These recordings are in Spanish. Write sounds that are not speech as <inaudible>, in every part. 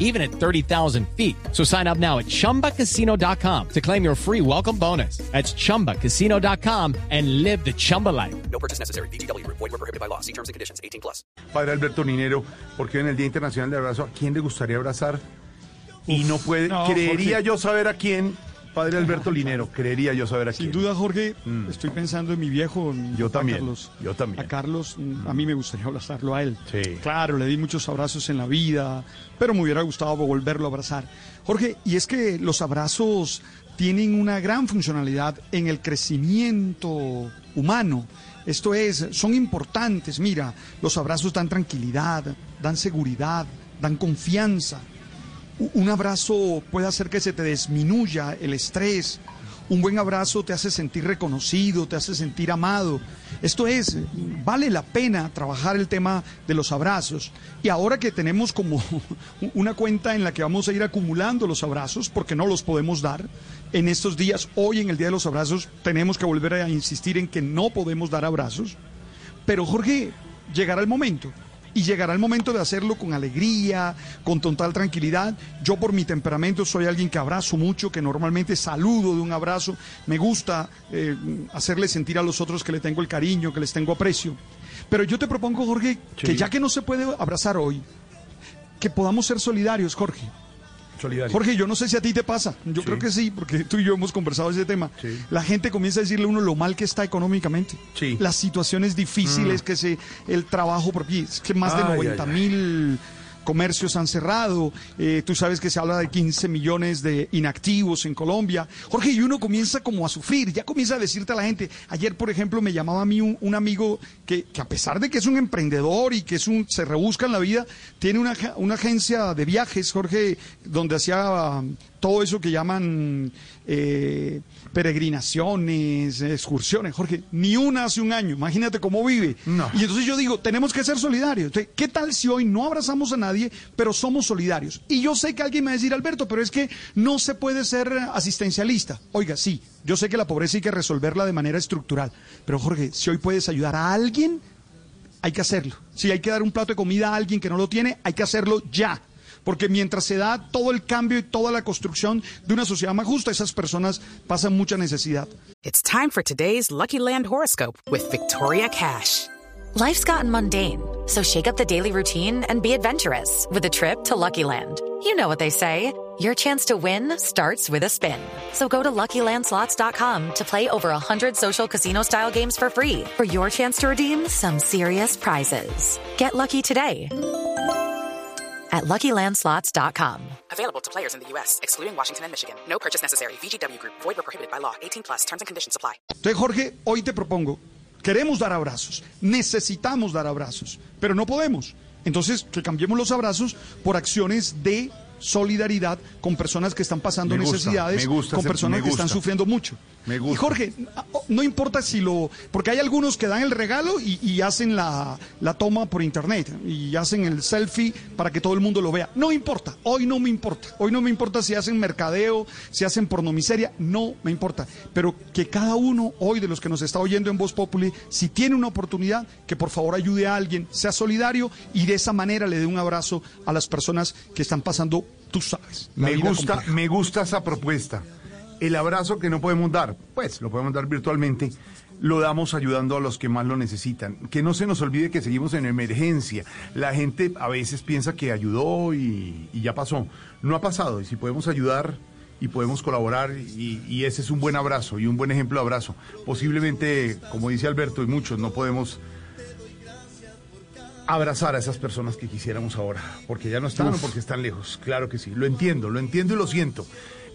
even at 30,000 feet. So sign up now at chumbacasino.com to claim your free welcome bonus. That's chumbacasino.com and live the Chumba life. No purchase necessary. BGW. Void were prohibited by law. See terms and conditions. 18 plus. Padre Alberto Linero, porque en el Día Internacional del Abrazo, ¿a quién le gustaría abrazar? y no puede, no, creería Jorge. yo saber a quién, Padre Alberto Linero, creería yo saber a Sin quién. duda, Jorge, estoy pensando en mi viejo. en Yo también, Carlos. yo también. A Carlos, mm, a mí me gustaría abrazarlo a él. Sí. Claro, le di muchos abrazos en la vida, pero me hubiera gustado volverlo a abrazar. Jorge, y es que los abrazos tienen una gran funcionalidad en el crecimiento humano. Esto es, son importantes. Mira, los abrazos dan tranquilidad, dan seguridad, dan confianza. Un abrazo puede hacer que se te disminuya el estrés. Un buen abrazo te hace sentir reconocido, te hace sentir amado. Esto es, vale la pena trabajar el tema de los abrazos. Y ahora que tenemos como <laughs> una cuenta en la que vamos a ir acumulando los abrazos, porque no los podemos dar, en estos días, hoy en el Día de los Abrazos, tenemos que volver a insistir en que no podemos dar abrazos. Pero Jorge, llegará el momento. Y llegará el momento de hacerlo con alegría, con total tranquilidad. Yo por mi temperamento soy alguien que abrazo mucho, que normalmente saludo de un abrazo. Me gusta eh, hacerle sentir a los otros que le tengo el cariño, que les tengo aprecio. Pero yo te propongo, Jorge, que ya que no se puede abrazar hoy, que podamos ser solidarios, Jorge. Solidario. Jorge, yo no sé si a ti te pasa. Yo Sí. creo que sí, porque tú y yo hemos conversado ese tema. Sí. La gente comienza a decirle a uno lo mal que está económicamente. Sí. Mm. Las situaciones difíciles, que se, el trabajo, porque es que más de Ay, 90 ay, ay. Comercios han cerrado. Eh, tú sabes que se habla de 15 millones de inactivos en Colombia. Jorge, y uno comienza como a sufrir, ya comienza a decirte a la gente. Ayer, por ejemplo, me llamaba a mí un, amigo que, que a pesar de que es un emprendedor y que es un, se rebusca en la vida, tiene una, una agencia de viajes, Jorge, donde hacía todo eso que llaman eh, peregrinaciones, excursiones. Jorge, ni una hace un año. Imagínate cómo vive. No. Y entonces yo digo, tenemos que ser solidarios. Entonces, ¿Qué tal si hoy no abrazamos a nadie, pero somos solidarios? Y yo sé que alguien me va a decir, Alberto, pero es que no se puede ser asistencialista. Oiga, sí, yo sé que la pobreza hay que resolverla de manera estructural. Pero Jorge, si hoy puedes ayudar a alguien, hay que hacerlo. Si hay que dar un plato de comida a alguien que no lo tiene, hay que hacerlo ya. Porque mientras se da todo el cambio y toda la construcción de una sociedad más justa, esas personas pasan mucha necesidad. It's time for today's Lucky Land horoscope with Victoria Cash. Life's gotten mundane, so shake up the daily routine and be adventurous with a trip to Lucky Land. You know what they say. Your chance to win starts with a spin. So go to LuckyLandSlots.com to play over 100 social casino-style games for free for your chance to redeem some serious prizes. Get lucky today at LuckyLandSlots.com. Available to players in the U.S., excluding Washington and Michigan. No purchase necessary. VGW Group, void were prohibited by law. 18 plus terms and conditions apply. Entonces, Jorge, hoy te propongo, queremos dar abrazos, necesitamos dar abrazos, pero no podemos. Entonces, que cambiemos los abrazos por acciones de solidaridad con personas que están pasando gusta, necesidades, gusta con personas que están sufriendo mucho. Me gusta. Y Jorge, no importa si lo... Porque hay algunos que dan el regalo y, y hacen la, la toma por internet y hacen el selfie para que todo el mundo lo vea. No importa, hoy no me importa. Hoy no me importa si hacen mercadeo, si hacen pornomiseria, no me importa. Pero que cada uno hoy de los que nos está oyendo en Voz Populi, si tiene una oportunidad, que por favor ayude a alguien, sea solidario y de esa manera le dé un abrazo a las personas que están pasando, tú sabes. Me gusta, compleja. me gusta esa propuesta. El abrazo que no podemos dar, pues lo podemos dar virtualmente, lo damos ayudando a los que más lo necesitan. Que no se nos olvide que seguimos en emergencia. La gente a veces piensa que ayudó y, y ya pasó. No ha pasado. Y si podemos ayudar y podemos colaborar, y, y ese es un buen abrazo y un buen ejemplo de abrazo. Posiblemente, como dice Alberto y muchos, no podemos abrazar a esas personas que quisiéramos ahora, porque ya no están o porque están lejos. Claro que sí, lo entiendo, lo entiendo y lo siento,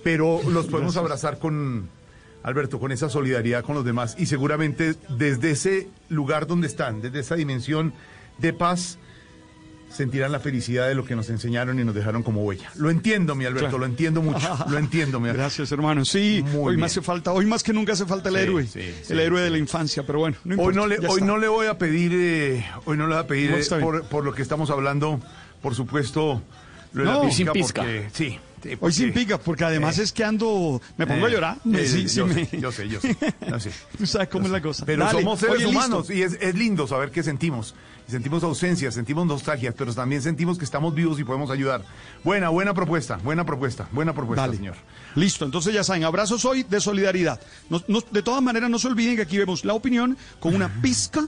pero <laughs> los podemos abrazar con, Alberto, con esa solidaridad con los demás y seguramente desde ese lugar donde están, desde esa dimensión de paz, sentirán la felicidad de lo que nos enseñaron y nos dejaron como huella. Lo entiendo, mi Alberto, Claro. lo entiendo mucho. <laughs> Lo entiendo, mi Gracias, hermano. Sí, Muy hoy bien. me hace falta, hoy más que nunca hace falta el Sí, héroe, sí, sí, el héroe de la infancia, pero bueno, no Hoy importa, no le, ya hoy está. no le voy a pedir, eh, hoy no le voy a pedir eh, por, por lo que estamos hablando, por supuesto, lo de No, la sin pizca, pizca. porque- sí, sí, Hoy sin pica, porque además eh, es que ando, me pongo a eh, llorar. eh, sí, sí yo, me- sé, yo sé, yo sé, yo sé. <laughs> Tú sabes cómo es la cosa. Pero Dale, somos seres oye, listo. humanos y es, es lindo saber qué sentimos. Sentimos ausencias, sentimos nostalgias, pero también sentimos que estamos vivos y podemos ayudar. Buena, buena propuesta, buena propuesta, buena propuesta, Dale. señor. Listo, entonces ya saben, abrazos hoy de solidaridad. De todas maneras, no se olviden que aquí vemos la opinión con una <laughs> pizca